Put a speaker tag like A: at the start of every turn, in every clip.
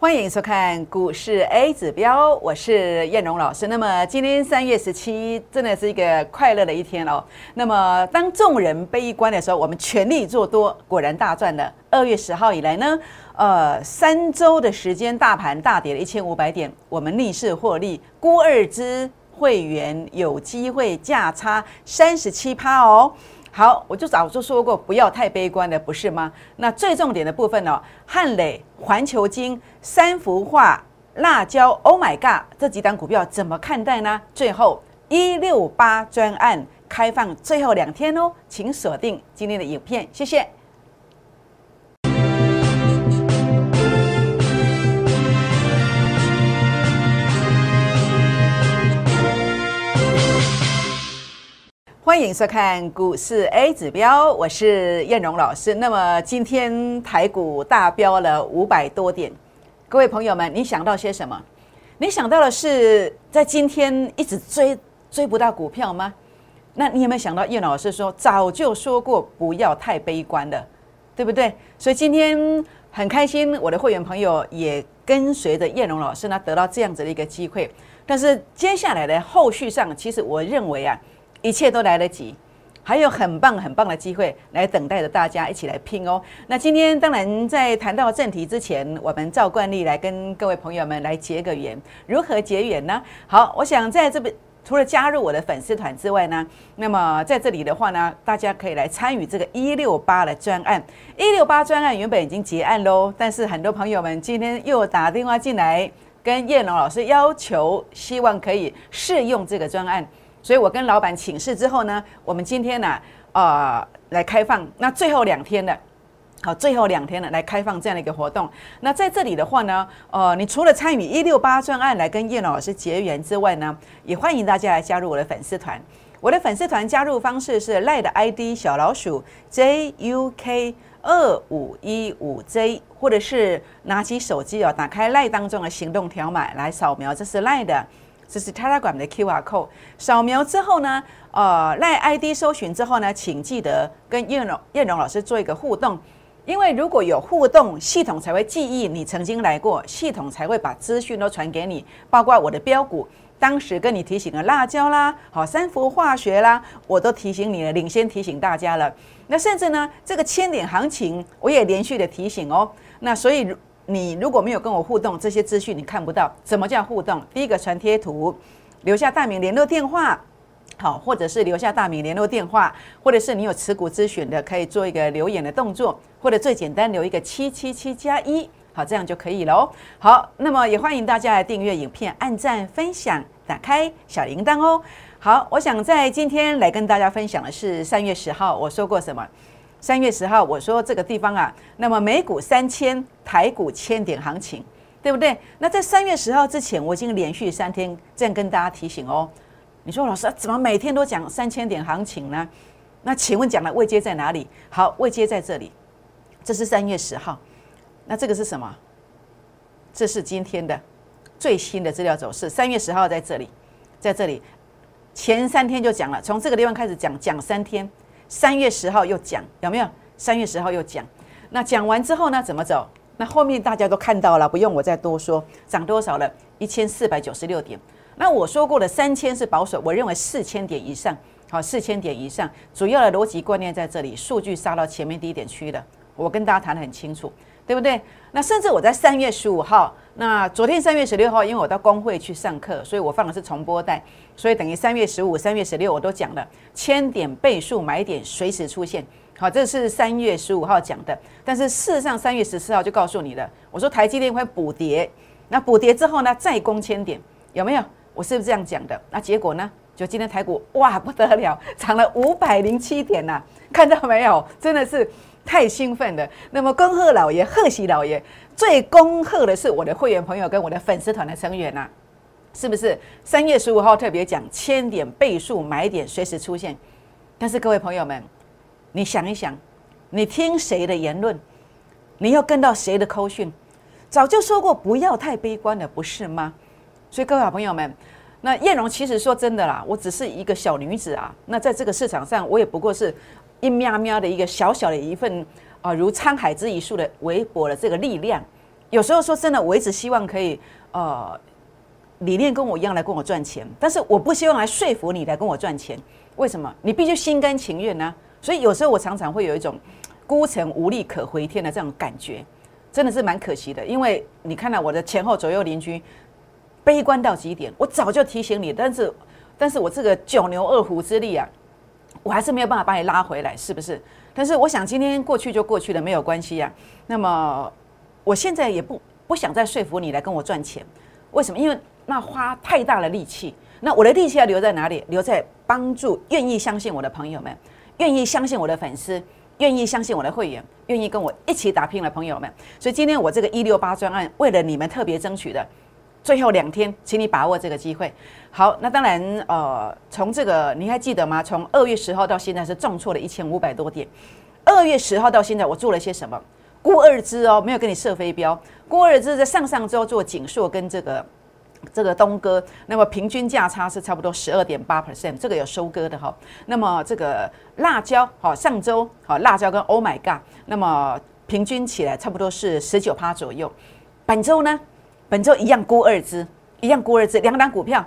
A: 欢迎收看股市 A 指标，我是燕荣老师。那么今天三月十七，真的是一个快乐的一天哦。那么当众人悲观的时候，我们全力做多，果然大赚了。二月十号以来呢，呃，三周的时间，大盘大跌了一千五百点，我们逆势获利，估二支会员有机会价差三十七趴哦。好，我就早就说过，不要太悲观的，不是吗？那最重点的部分呢，汉磊、环球金、三幅画、辣椒，Oh my God，这几档股票怎么看待呢？最后一六八专案开放最后两天哦，请锁定今天的影片，谢谢。欢迎收看股市 A 指标，我是燕荣老师。那么今天台股大飙了五百多点，各位朋友们，你想到些什么？你想到的是在今天一直追追不到股票吗？那你有没有想到燕老师说早就说过不要太悲观了，对不对？所以今天很开心，我的会员朋友也跟随着燕荣老师呢得到这样子的一个机会。但是接下来的后续上，其实我认为啊。一切都来得及，还有很棒很棒的机会来等待着大家一起来拼哦。那今天当然在谈到正题之前，我们照惯例来跟各位朋友们来结个缘。如何结缘呢？好，我想在这边除了加入我的粉丝团之外呢，那么在这里的话呢，大家可以来参与这个一六八的专案。一六八专案原本已经结案喽，但是很多朋友们今天又打电话进来，跟叶龙老师要求，希望可以试用这个专案。所以我跟老板请示之后呢，我们今天呢，呃，来开放那最后两天的，好，最后两天呢来开放这样的一个活动。那在这里的话呢，呃，你除了参与一六八专案来跟叶老师结缘之外呢，也欢迎大家来加入我的粉丝团。我的粉丝团加入方式是赖的 ID 小老鼠 JUK 二五一五 J，或者是拿起手机哦，打开赖当中的行动条码来扫描，这是赖的。这是 Telegram 的 QR code，扫描之后呢，呃，赖 ID 搜寻之后呢，请记得跟叶荣叶荣老师做一个互动，因为如果有互动，系统才会记忆你曾经来过，系统才会把资讯都传给你，包括我的标股，当时跟你提醒了辣椒啦，好三氟化学啦，我都提醒你了，领先提醒大家了。那甚至呢，这个千点行情，我也连续的提醒哦。那所以。你如果没有跟我互动，这些资讯你看不到。怎么叫互动？第一个传贴图，留下大名、联络电话，好，或者是留下大名、联络电话，或者是你有持股咨询的，可以做一个留言的动作，或者最简单留一个七七七加一，好，这样就可以了。好，那么也欢迎大家来订阅影片、按赞、分享、打开小铃铛哦。好，我想在今天来跟大家分享的是三月十号我说过什么。三月十号，我说这个地方啊，那么美股三千，台股千点行情，对不对？那在三月十号之前，我已经连续三天这样跟大家提醒哦。你说老师怎么每天都讲三千点行情呢？那请问讲的位阶在哪里？好，位阶在这里，这是三月十号。那这个是什么？这是今天的最新的资料走势。三月十号在这里，在这里前三天就讲了，从这个地方开始讲，讲三天。三月十号又讲有没有？三月十号又讲，那讲完之后呢？怎么走？那后面大家都看到了，不用我再多说。涨多少了？一千四百九十六点。那我说过的三千是保守，我认为四千点以上，好，四千点以上。主要的逻辑观念在这里，数据杀到前面低点区了，我跟大家谈得很清楚，对不对？那甚至我在三月十五号，那昨天三月十六号，因为我到工会去上课，所以我放的是重播带。所以等于三月十五、三月十六我都讲了，千点倍数买点随时出现。好，这是三月十五号讲的，但是事实上三月十四号就告诉你了，我说台积电会补跌，那补跌之后呢，再攻千点，有没有？我是不是这样讲的？那结果呢？就今天台股哇不得了，涨了五百零七点呐，看到没有？真的是太兴奋了。那么恭贺老爷，贺喜老爷，最恭贺的是我的会员朋友跟我的粉丝团的成员呐。是不是三月十五号特别讲千点倍数买点随时出现？但是各位朋友们，你想一想，你听谁的言论？你要跟到谁的口讯？早就说过不要太悲观了，不是吗？所以各位好朋友们，那燕荣其实说真的啦，我只是一个小女子啊。那在这个市场上，我也不过是一喵喵的一个小小的一份啊，如沧海之一粟的微薄的这个力量。有时候说真的，我一直希望可以呃理念跟我一样来跟我赚钱，但是我不希望来说服你来跟我赚钱。为什么？你必须心甘情愿呢？所以有时候我常常会有一种孤城无力可回天的这种感觉，真的是蛮可惜的。因为你看到我的前后左右邻居悲观到极点，我早就提醒你，但是但是我这个九牛二虎之力啊，我还是没有办法把你拉回来，是不是？但是我想今天过去就过去了，没有关系呀。那么我现在也不不想再说服你来跟我赚钱，为什么？因为那花太大的力气。那我的力气要留在哪里？留在帮助愿意相信我的朋友们，愿意相信我的粉丝，愿意相信我的会员，愿意跟我一起打拼的朋友们。所以今天我这个一六八专案，为了你们特别争取的最后两天，请你把握这个机会。好，那当然，呃，从这个你还记得吗？从二月十号到现在是重挫了一千五百多点。二月十号到现在，我做了些什么？估二支哦，没有跟你设飞镖。估二支在上上周做锦硕跟这个。这个东哥，那么平均价差是差不多十二点八 percent，这个有收割的哈。那么这个辣椒，好，上周好辣椒跟 Oh my God，那么平均起来差不多是十九趴左右。本周呢，本周一样估二支，一样估二支，两档股票，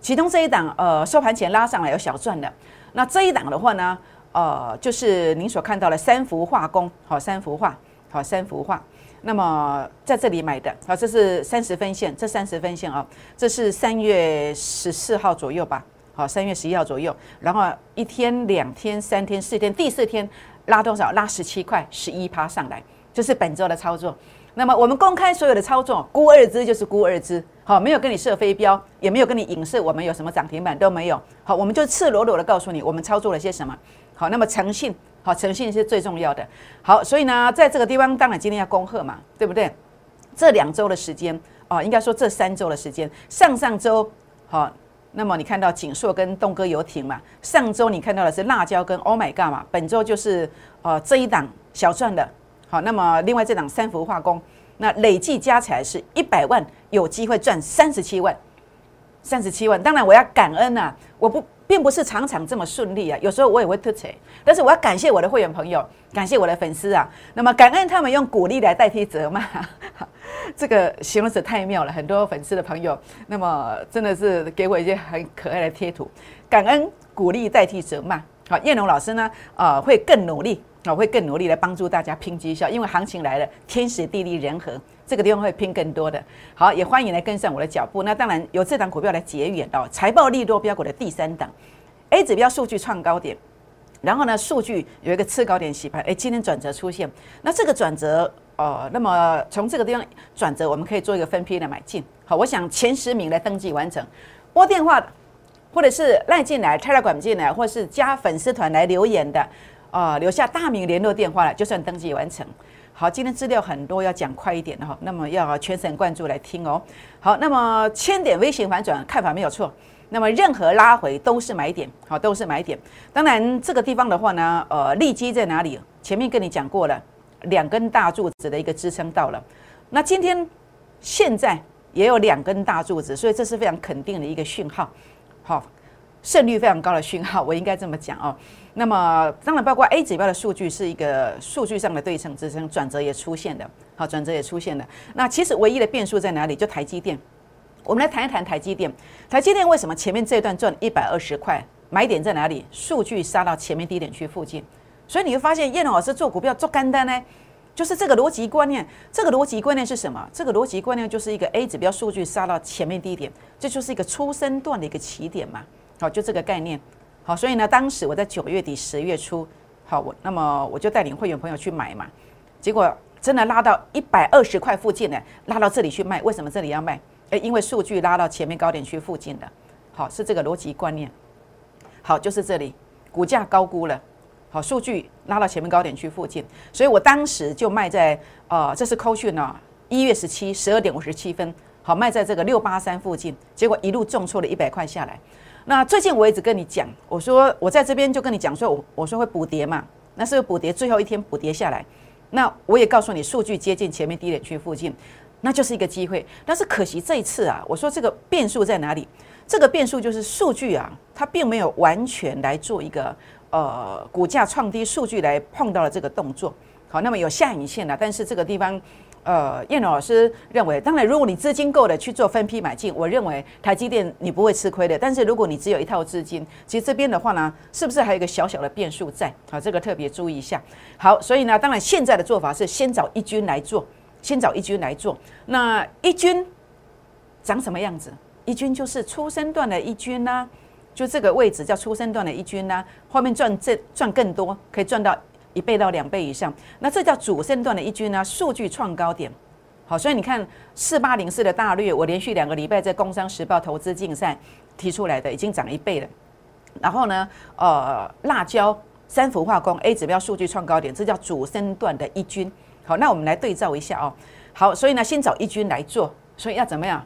A: 其中这一档呃收盘前拉上来有小赚的，那这一档的话呢，呃就是您所看到的三幅化工，好三幅画，好三幅画。那么在这里买的啊，这是三十分线，这三十分线啊，这是三月十四号左右吧，好，三月十一号左右，然后一天、两天、三天、四天，第四天拉多少？拉十七块，十一趴上来，就是本周的操作。那么我们公开所有的操作，估二支就是估二支，好，没有跟你设飞镖，也没有跟你影射我们有什么涨停板都没有，好，我们就赤裸裸的告诉你我们操作了些什么，好，那么诚信。好，诚信是最重要的。好，所以呢，在这个地方，当然今天要恭贺嘛，对不对？这两周的时间啊，应该说这三周的时间，上上周好，那么你看到锦硕跟东哥游艇嘛，上周你看到的是辣椒跟 Oh My God 嘛，本周就是呃这一档小赚的。好，那么另外这档三幅化工，那累计加起来是一百万，有机会赚三十七万，三十七万。当然我要感恩呐，我不。并不是场场这么顺利啊，有时候我也会突扯，但是我要感谢我的会员朋友，感谢我的粉丝啊。那么感恩他们用鼓励来代替责骂，这个形容词太妙了。很多粉丝的朋友，那么真的是给我一些很可爱的贴图，感恩鼓励代替责骂。好，燕龙老师呢，呃，会更努力，我，会更努力来帮助大家拼绩效，因为行情来了，天时地利人和。这个地方会拼更多的，好，也欢迎来跟上我的脚步。那当然有这档股票来结缘到财报利多标股的第三档，A 指标数据创高点，然后呢，数据有一个次高点洗盘，哎，今天转折出现，那这个转折，呃，那么从这个地方转折，我们可以做一个分批的买进。好，我想前十名来登记完成，拨电话，或者是赖进来、拆了管进来，或是加粉丝团来留言的，啊，留下大名联络电话了，就算登记完成。好，今天资料很多，要讲快一点的哈。那么要全神贯注来听哦。好，那么千点微型反转看法没有错。那么任何拉回都是买点，好，都是买点。当然这个地方的话呢，呃，利基在哪里？前面跟你讲过了，两根大柱子的一个支撑到了。那今天现在也有两根大柱子，所以这是非常肯定的一个讯号。好，胜率非常高的讯号，我应该这么讲哦。那么当然，包括 A 指标的数据是一个数据上的对称支撑，转折也出现的，好，转折也出现了。那其实唯一的变数在哪里？就台积电。我们来谈一谈台积电。台积电为什么前面这段赚一百二十块？买点在哪里？数据杀到前面低点区附近。所以你会发现，叶龙老师做股票做干单呢，就是这个逻辑观念。这个逻辑观念是什么？这个逻辑观念就是一个 A 指标数据杀到前面低点，这就是一个出生段的一个起点嘛。好，就这个概念。好，所以呢，当时我在九月底、十月初，好，我那么我就带领会员朋友去买嘛，结果真的拉到一百二十块附近呢，拉到这里去卖。为什么这里要卖？诶，因为数据拉到前面高点区附近的，好，是这个逻辑观念。好，就是这里股价高估了，好，数据拉到前面高点区附近，所以我当时就卖在呃，这是扣讯呢，一月十七十二点五十七分，好，卖在这个六八三附近，结果一路重挫了一百块下来。那最近我一直跟你讲，我说我在这边就跟你讲说，我我说会补跌嘛，那是补跌最后一天补跌下来，那我也告诉你数据接近前面低点区附近，那就是一个机会。但是可惜这一次啊，我说这个变数在哪里？这个变数就是数据啊，它并没有完全来做一个呃股价创低数据来碰到了这个动作。好，那么有下影线了，但是这个地方呃，燕老师认为，当然，如果你资金够的去做分批买进，我认为台积电你不会吃亏的。但是如果你只有一套资金，其实这边的话呢，是不是还有一个小小的变数在？好，这个特别注意一下。好，所以呢，当然现在的做法是先找一军来做，先找一军来做。那一军长什么样子？一军就是出生段的一军呐，就这个位置叫出生段的一军呐，后面赚这赚更多，可以赚到。一倍到两倍以上，那这叫主升段的一军呢？数据创高点，好，所以你看四八零四的大略，我连续两个礼拜在工商时报投资竞赛提出来的，已经涨一倍了。然后呢，呃，辣椒三氟化工 A 指标数据创高点，这叫主升段的一军。好，那我们来对照一下哦。好，所以呢，先找一军来做，所以要怎么样？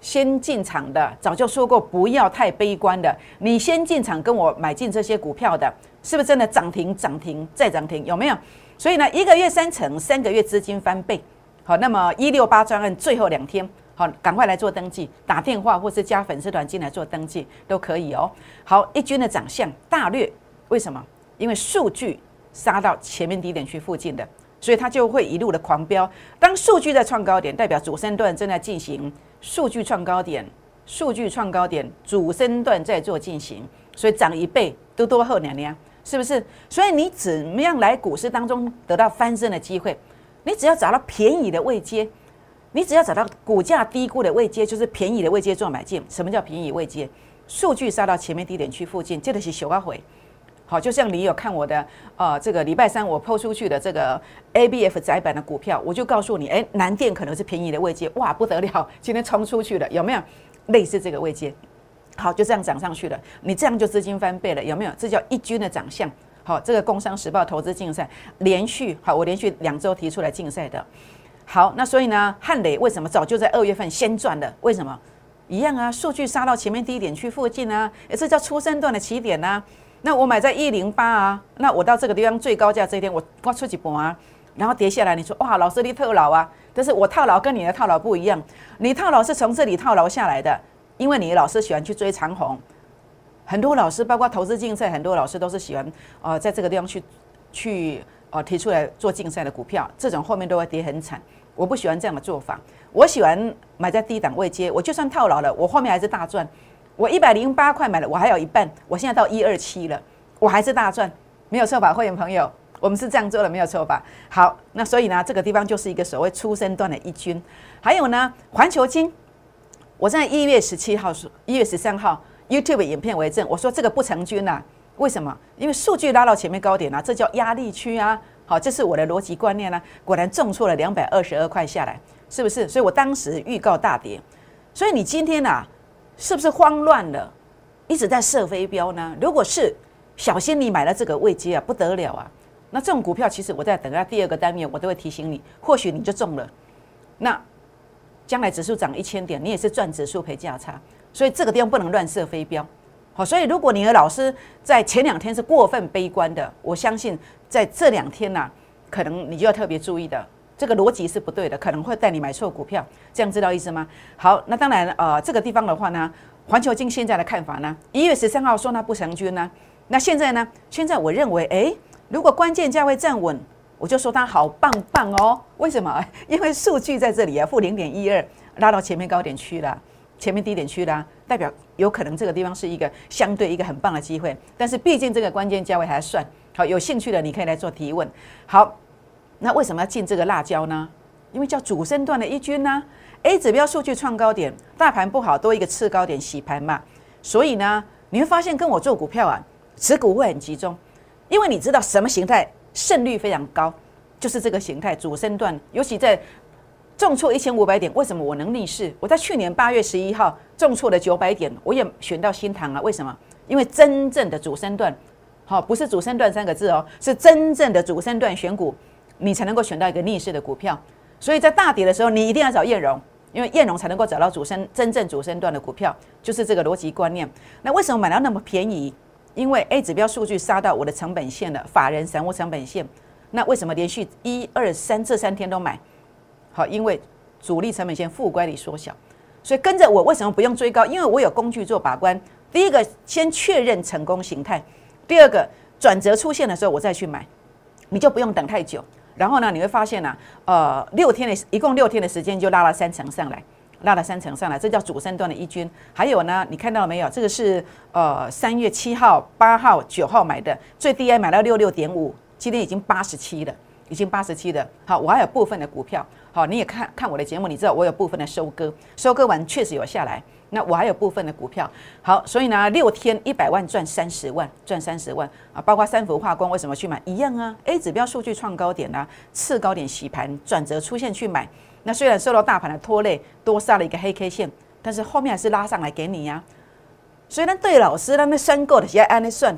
A: 先进场的，早就说过不要太悲观的，你先进场跟我买进这些股票的。是不是真的涨停涨停再涨停？有没有？所以呢，一个月三成，三个月资金翻倍。好，那么一六八专案最后两天，好，赶快来做登记，打电话或是加粉丝团进来做登记都可以哦。好，一军的长相大略，为什么？因为数据杀到前面低点区附近的，所以它就会一路的狂飙。当数据在创高点，代表主升段正在进行数据创高点，数据创高点，主升段在做进行，所以涨一倍，都多后娘娘。是不是？所以你怎么样来股市当中得到翻身的机会？你只要找到便宜的位阶，你只要找到股价低估的位阶，就是便宜的位阶做买进。什么叫便宜位阶？数据杀到前面低点区附近，这个是小高回。好，就像你有看我的呃这个礼拜三我抛出去的这个 A B F 窄板的股票，我就告诉你，哎，南电可能是便宜的位阶，哇，不得了，今天冲出去了，有没有类似这个位阶？好，就这样涨上去了。你这样就资金翻倍了，有没有？这叫一军的长相。好，这个《工商时报》投资竞赛连续好，我连续两周提出来竞赛的。好，那所以呢，汉磊为什么早就在二月份先赚的？为什么？一样啊，数据杀到前面低点区附近啊，这叫出生段的起点呐。那我买在一零八啊，那我到这个地方最高价这一天我刮出几波啊，然后跌下来，你说哇，老师你套牢啊？但是我套牢跟你的套牢不一样，你套牢是从这里套牢下来的。因为你老师喜欢去追长虹，很多老师包括投资竞赛，很多老师都是喜欢呃在这个地方去去呃提出来做竞赛的股票，这种后面都会跌很惨。我不喜欢这样的做法，我喜欢买在低档位接，我就算套牢了，我后面还是大赚。我一百零八块买了，我还有一半，我现在到一二七了，我还是大赚，没有错吧，会员朋友？我们是这样做的，没有错吧？好，那所以呢，这个地方就是一个所谓出生段的一军，还有呢，环球金。我在一月十七号，一月十三号 YouTube 影片为证。我说这个不成军呐，为什么？因为数据拉到前面高点啊，这叫压力区啊。好，这是我的逻辑观念呢。果然重挫了两百二十二块下来，是不是？所以我当时预告大跌。所以你今天呐，是不是慌乱了？一直在射飞镖呢？如果是，小心你买了这个位阶啊，不得了啊。那这种股票，其实我在等下第二个单元，我都会提醒你，或许你就中了。那。将来指数涨一千点，你也是赚指数赔价差，所以这个地方不能乱射飞镖。好，所以如果你的老师在前两天是过分悲观的，我相信在这两天呢，可能你就要特别注意的，这个逻辑是不对的，可能会带你买错股票。这样知道意思吗？好，那当然呃，这个地方的话呢，环球金现在的看法呢，一月十三号说它不成军呢，那现在呢，现在我认为，哎，如果关键价位站稳。我就说它好棒棒哦，为什么？因为数据在这里啊，负零点一二，拉到前面高点区了，前面低点区了，代表有可能这个地方是一个相对一个很棒的机会。但是毕竟这个关键价位还算好，有兴趣的你可以来做提问。好，那为什么要进这个辣椒呢？因为叫主升段的一军呢，A 指标数据创高点，大盘不好，多一个次高点洗盘嘛，所以呢，你会发现跟我做股票啊，持股会很集中，因为你知道什么形态。胜率非常高，就是这个形态主升段，尤其在重挫一千五百点，为什么我能逆势？我在去年八月十一号重挫了九百点，我也选到新塘了。为什么？因为真正的主升段，好，不是主升段三个字哦，是真正的主升段选股，你才能够选到一个逆势的股票。所以在大跌的时候，你一定要找燕荣，因为燕荣才能够找到主升真正主升段的股票，就是这个逻辑观念。那为什么买到那么便宜？因为 A 指标数据杀到我的成本线了，法人散户成本线，那为什么连续一二三这三天都买？好，因为主力成本线负乖离缩小，所以跟着我为什么不用追高？因为我有工具做把关。第一个先确认成功形态，第二个转折出现的时候我再去买，你就不用等太久。然后呢，你会发现呢，呃，六天的一共六天的时间就拉了三层上来，拉了三层上来，这叫主升段的一军。还有呢，你看到了没有？这个是呃三月七号、八号、九号买的，最低也买到六六点五，今天已经八十七了，已经八十七了。好，我还有部分的股票，好，你也看看我的节目，你知道我有部分的收割，收割完确实有下来。那我还有部分的股票，好，所以呢，六天一百万赚三十万，赚三十万啊！包括三氟化工为什么去买一样啊？A 指标数据创高点啊，次高点洗盘转折出现去买。那虽然受到大盘的拖累，多杀了一个黑 K 线，但是后面还是拉上来给你呀。所以呢，对老师，他们算够的，也按那算，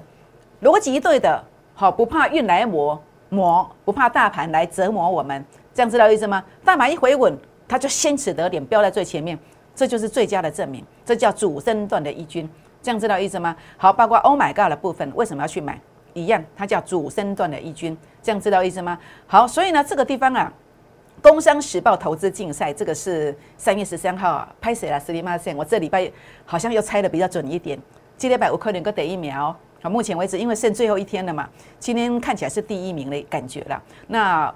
A: 逻辑对的，好，不怕运来磨磨，不怕大盘来折磨我们，这样知道意思吗？大盘一回稳，它就先取得点，标在最前面。这就是最佳的证明，这叫主升段的一军，这样知道意思吗？好，包括 Oh my God 的部分，为什么要去买？一样，它叫主升段的一军，这样知道意思吗？好，所以呢，这个地方啊，《工商时报》投资竞赛，这个是三月十三号啊，拍谁了？十里八线，我这礼拜好像又猜的比较准一点。今天百五可能够得一秒，好，目前为止，因为剩最后一天了嘛，今天看起来是第一名的感觉了。那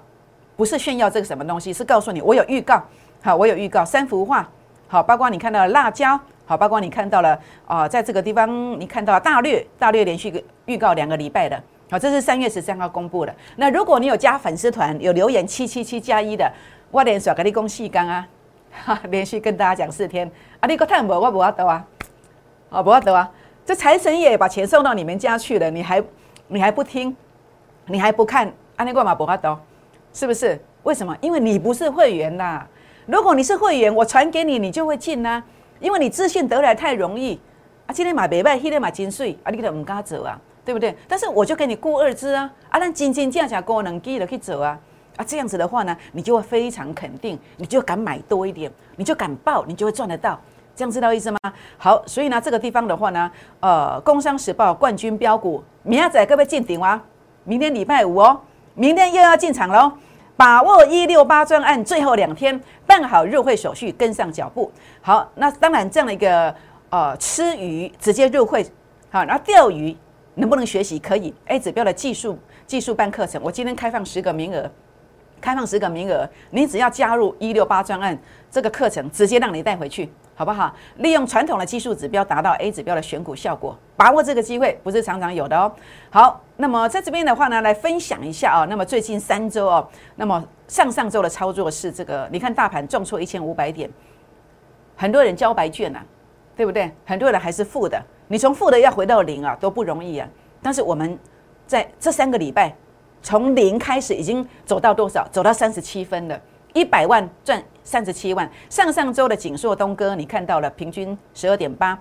A: 不是炫耀这个什么东西，是告诉你我有预告，好，我有预告三幅画。好，包括你看到了辣椒，好，包括你看到了啊，在这个地方你看到大略，大略连续预告两个礼拜的，好，这是三月十三号公布的。那如果你有加粉丝团，有留言七七七加一的，我连续跟你讲四刚啊，哈，连续跟大家讲四天，啊，你个太无，我不要得啊，哦，不要得啊，这财神爷把钱送到你们家去了，你还你还不听，你还不看，啊，你干嘛不要得？是不是？为什么？因为你不是会员啦。如果你是会员，我传给你，你就会进呐，因为你自信得来太容易啊。今天买北拜，今天买金税啊，你都唔敢走啊，对不对？但是我就给你过二支啊，啊，那金金价价过能记的去走啊，啊，这样子的话呢，你就会非常肯定，你就敢买多一点，你就敢报，你就会赚得到，这样知道意思吗？好，所以呢，这个地方的话呢，呃，工商时报冠军标股，明仔各位见顶啊，明天礼拜五哦，明天又要进场喽。把握一六八专案最后两天办好入会手续，跟上脚步。好，那当然这样的一个呃吃鱼直接入会，好，然后钓鱼能不能学习？可以。A 指标的技术技术班课程，我今天开放十个名额，开放十个名额，你只要加入一六八专案这个课程，直接让你带回去。好不好？利用传统的技术指标达到 A 指标的选股效果，把握这个机会不是常常有的哦。好，那么在这边的话呢，来分享一下啊。那么最近三周哦，那么上上周的操作是这个，你看大盘重挫一千五百点，很多人交白卷呐，对不对？很多人还是负的，你从负的要回到零啊，都不容易啊。但是我们在这三个礼拜，从零开始已经走到多少？走到三十七分了。一百万赚三十七万，上上周的锦硕东哥你看到了，平均十二点八。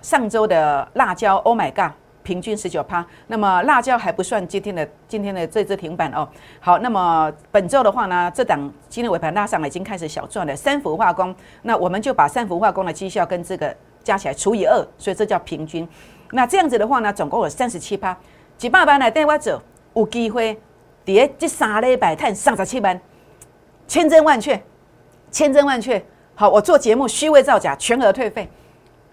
A: 上周的辣椒，Oh my God，平均十九趴。那么辣椒还不算今天的今天的这只停板哦。好，那么本周的话呢，这档今天尾盘拉上来已经开始小赚了。三氟化工，那我们就把三氟化工的绩效跟这个加起来除以二，所以这叫平均。那这样子的话呢，总共有三十七趴。几百万来带我走，有机会跌这三礼拜赚三十七万。千真万确，千真万确。好，我做节目虚伪造假，全额退费，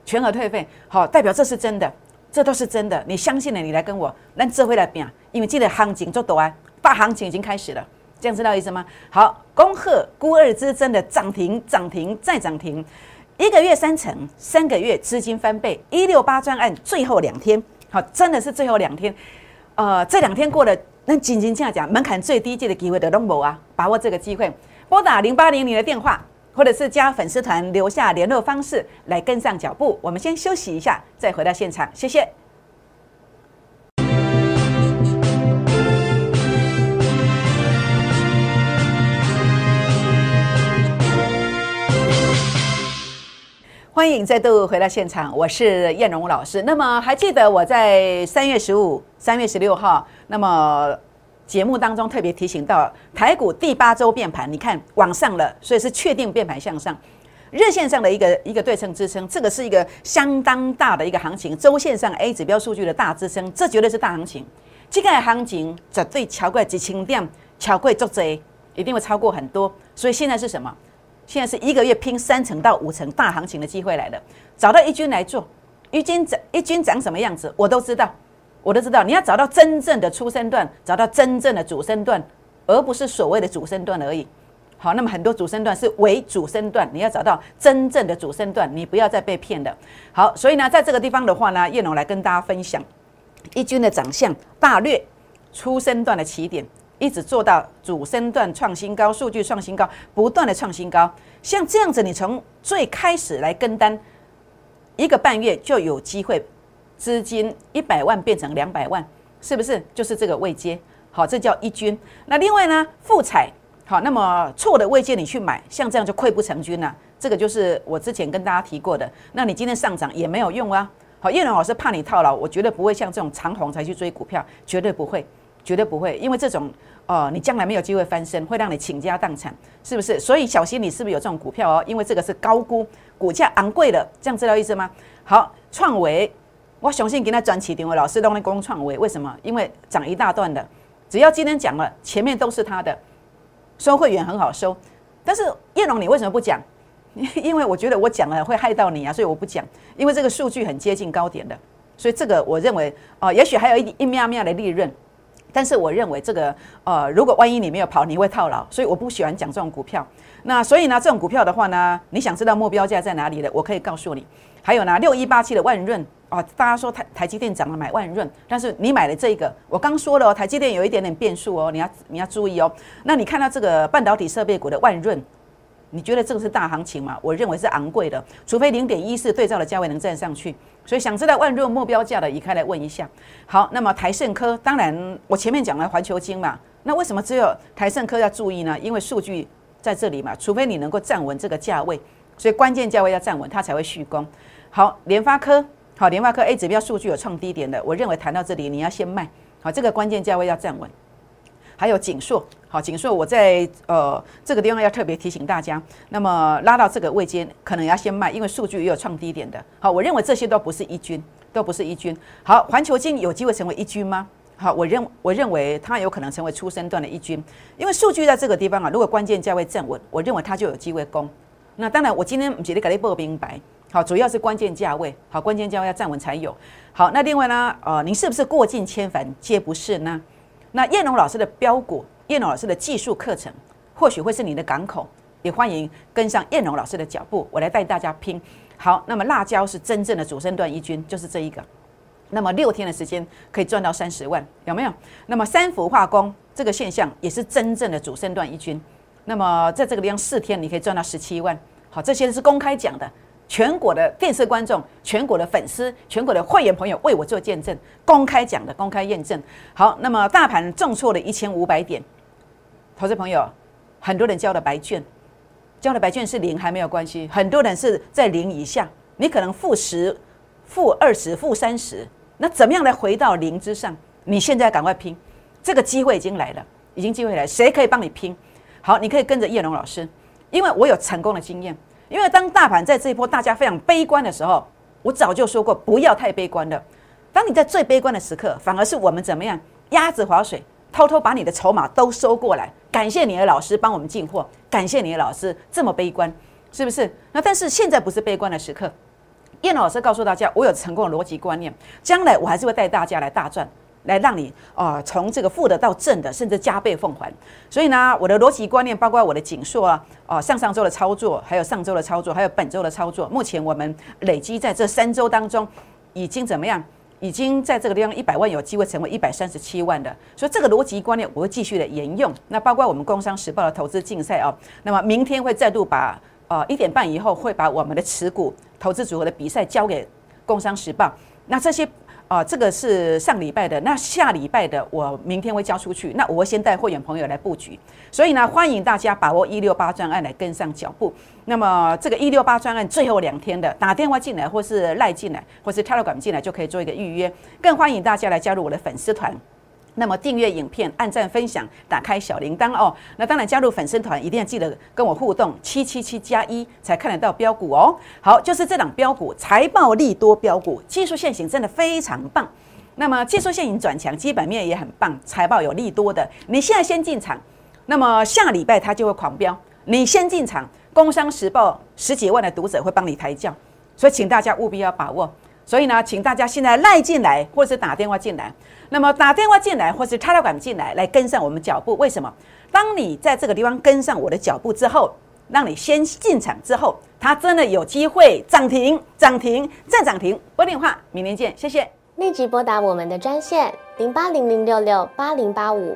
A: 全额退费。好，代表这是真的，这都是真的。你相信了，你来跟我，那这回来变，因为记得行情做多啊，大行情已经开始了，这样知道意思吗？好，恭贺孤二之真的涨停，涨停再涨停，一个月三成，三个月资金翻倍，一六八专案最后两天，好，真的是最后两天，呃，这两天过了，那仅仅这样讲，门槛最低，这个机会的都冇啊，把握这个机会。拨打零八零零的电话，或者是加粉丝团留下联络方式来跟上脚步。我们先休息一下，再回到现场，谢谢。欢迎再度回到现场，我是燕荣老师。那么还记得我在三月十五、三月十六号，那么。节目当中特别提醒到，台股第八周变盘，你看往上了，所以是确定变盘向上。日线上的一个一个对称支撑，这个是一个相当大的一个行情。周线上 A 指标数据的大支撑，这绝对是大行情。这个行情绝对超过几千点，超过足贼，一定会超过很多。所以现在是什么？现在是一个月拼三成到五成大行情的机会来了。找到一军来做，一军长一军长什么样子，我都知道。我都知道，你要找到真正的出生段，找到真正的主升段，而不是所谓的主升段而已。好，那么很多主升段是伪主升段，你要找到真正的主升段，你不要再被骗了。好，所以呢，在这个地方的话呢，叶龙来跟大家分享一军的长相大略出升段的起点，一直做到主升段创新高，数据创新高，不断的创新高。像这样子，你从最开始来跟单，一个半月就有机会，资金一百万变成两百万，是不是？就是这个位阶。好，这叫一军。那另外呢，复彩好，那么错的位阶你去买，像这样就溃不成军了。这个就是我之前跟大家提过的。那你今天上涨也没有用啊。好，叶龙老师怕你套牢，我绝对不会像这种长红才去追股票，绝对不会，绝对不会，因为这种哦，你将来没有机会翻身，会让你倾家荡产，是不是？所以小心你是不是有这种股票哦？因为这个是高估，股价昂贵的，这样知道意思吗？好，创维，我相信给他转起点位，老师都在攻创为，为什么？因为涨一大段的。只要今天讲了，前面都是他的收会员很好收，但是叶龙你为什么不讲？因为我觉得我讲了会害到你啊，所以我不讲。因为这个数据很接近高点的，所以这个我认为啊，也许还有一一喵喵的利润，但是我认为这个呃，如果万一你没有跑，你会套牢，所以我不喜欢讲这种股票。那所以呢，这种股票的话呢，你想知道目标价在哪里的，我可以告诉你。还有呢，六一八七的万润。哦，大家说台台积电涨了买万润，但是你买了这个，我刚说了，台积电有一点点变数哦，你要你要注意哦。那你看到这个半导体设备股的万润，你觉得这个是大行情吗？我认为是昂贵的，除非零点一四对照的价位能站上去。所以想知道万润目标价的，移开来问一下。好，那么台盛科，当然我前面讲了环球金嘛，那为什么只有台盛科要注意呢？因为数据在这里嘛，除非你能够站稳这个价位，所以关键价位要站稳，它才会续攻。好，联发科。好，联发科 A 指标数据有创低点的，我认为谈到这里你要先卖。好，这个关键价位要站稳。还有锦硕，好，锦硕我在呃这个地方要特别提醒大家，那么拉到这个位阶可能要先卖，因为数据也有创低点的。好，我认为这些都不是一军，都不是一军。好，环球金有机会成为一军吗？好，我认我认为它有可能成为初升段的一军，因为数据在这个地方啊，如果关键价位站稳，我认为它就有机会攻。那当然，我今天不得给你报明白。好，主要是关键价位，好，关键价位要站稳才有。好，那另外呢，呃，您是不是过尽千帆皆不是呢？那燕龙老师的标股，燕龙老师的技术课程，或许会是你的港口，也欢迎跟上燕龙老师的脚步，我来带大家拼。好，那么辣椒是真正的主升段一军，就是这一个。那么六天的时间可以赚到三十万，有没有？那么三氟化工这个现象也是真正的主升段一军。那么在这个地方四天你可以赚到十七万。好，这些是公开讲的。全国的电视观众、全国的粉丝、全国的会员朋友为我做见证，公开讲的、公开验证。好，那么大盘重挫了一千五百点，投资朋友，很多人交了白卷，交了白卷是零还没有关系，很多人是在零以下，你可能负十、负二十、负三十，那怎么样来回到零之上？你现在赶快拼，这个机会已经来了，已经机会来，谁可以帮你拼？好，你可以跟着叶龙老师，因为我有成功的经验。因为当大盘在这一波大家非常悲观的时候，我早就说过不要太悲观了。当你在最悲观的时刻，反而是我们怎么样鸭子划水，偷偷把你的筹码都收过来。感谢你的老师帮我们进货，感谢你的老师这么悲观，是不是？那但是现在不是悲观的时刻。叶老师告诉大家，我有成功的逻辑观念，将来我还是会带大家来大赚。来让你啊，从这个负的到正的，甚至加倍奉还。所以呢，我的逻辑观念，包括我的紧缩啊，啊，上上周的操作，还有上周的操作，还有本周的操作，目前我们累积在这三周当中，已经怎么样？已经在这个地方一百万有机会成为一百三十七万的。所以这个逻辑观念我会继续的沿用。那包括我们工商时报的投资竞赛啊，那么明天会再度把呃一点半以后会把我们的持股投资组合的比赛交给工商时报。那这些。啊，这个是上礼拜的，那下礼拜的我明天会交出去，那我会先带会员朋友来布局，所以呢，欢迎大家把握一六八专案来跟上脚步。那么这个一六八专案最后两天的，打电话进来或是赖进来，或是 Telegram 进来就可以做一个预约，更欢迎大家来加入我的粉丝团。那么订阅影片、按赞、分享、打开小铃铛哦。那当然加入粉丝团一定要记得跟我互动，七七七加一才看得到标股哦。好，就是这档标股，财报利多标股，技术线型真的非常棒。那么技术线型转强，基本面也很棒，财报有利多的，你现在先进场，那么下礼拜它就会狂飙。你先进场，工商时报十几万的读者会帮你抬轿，所以请大家务必要把握。所以呢，请大家现在赖进来，或是打电话进来。那么打电话进来，或是插条管进来，来跟上我们脚步。为什么？当你在这个地方跟上我的脚步之后，让你先进场之后，它真的有机会涨停、涨停再涨停。拨电话，明天见，谢谢。
B: 立即拨打我们的专线零八零零六六八零八五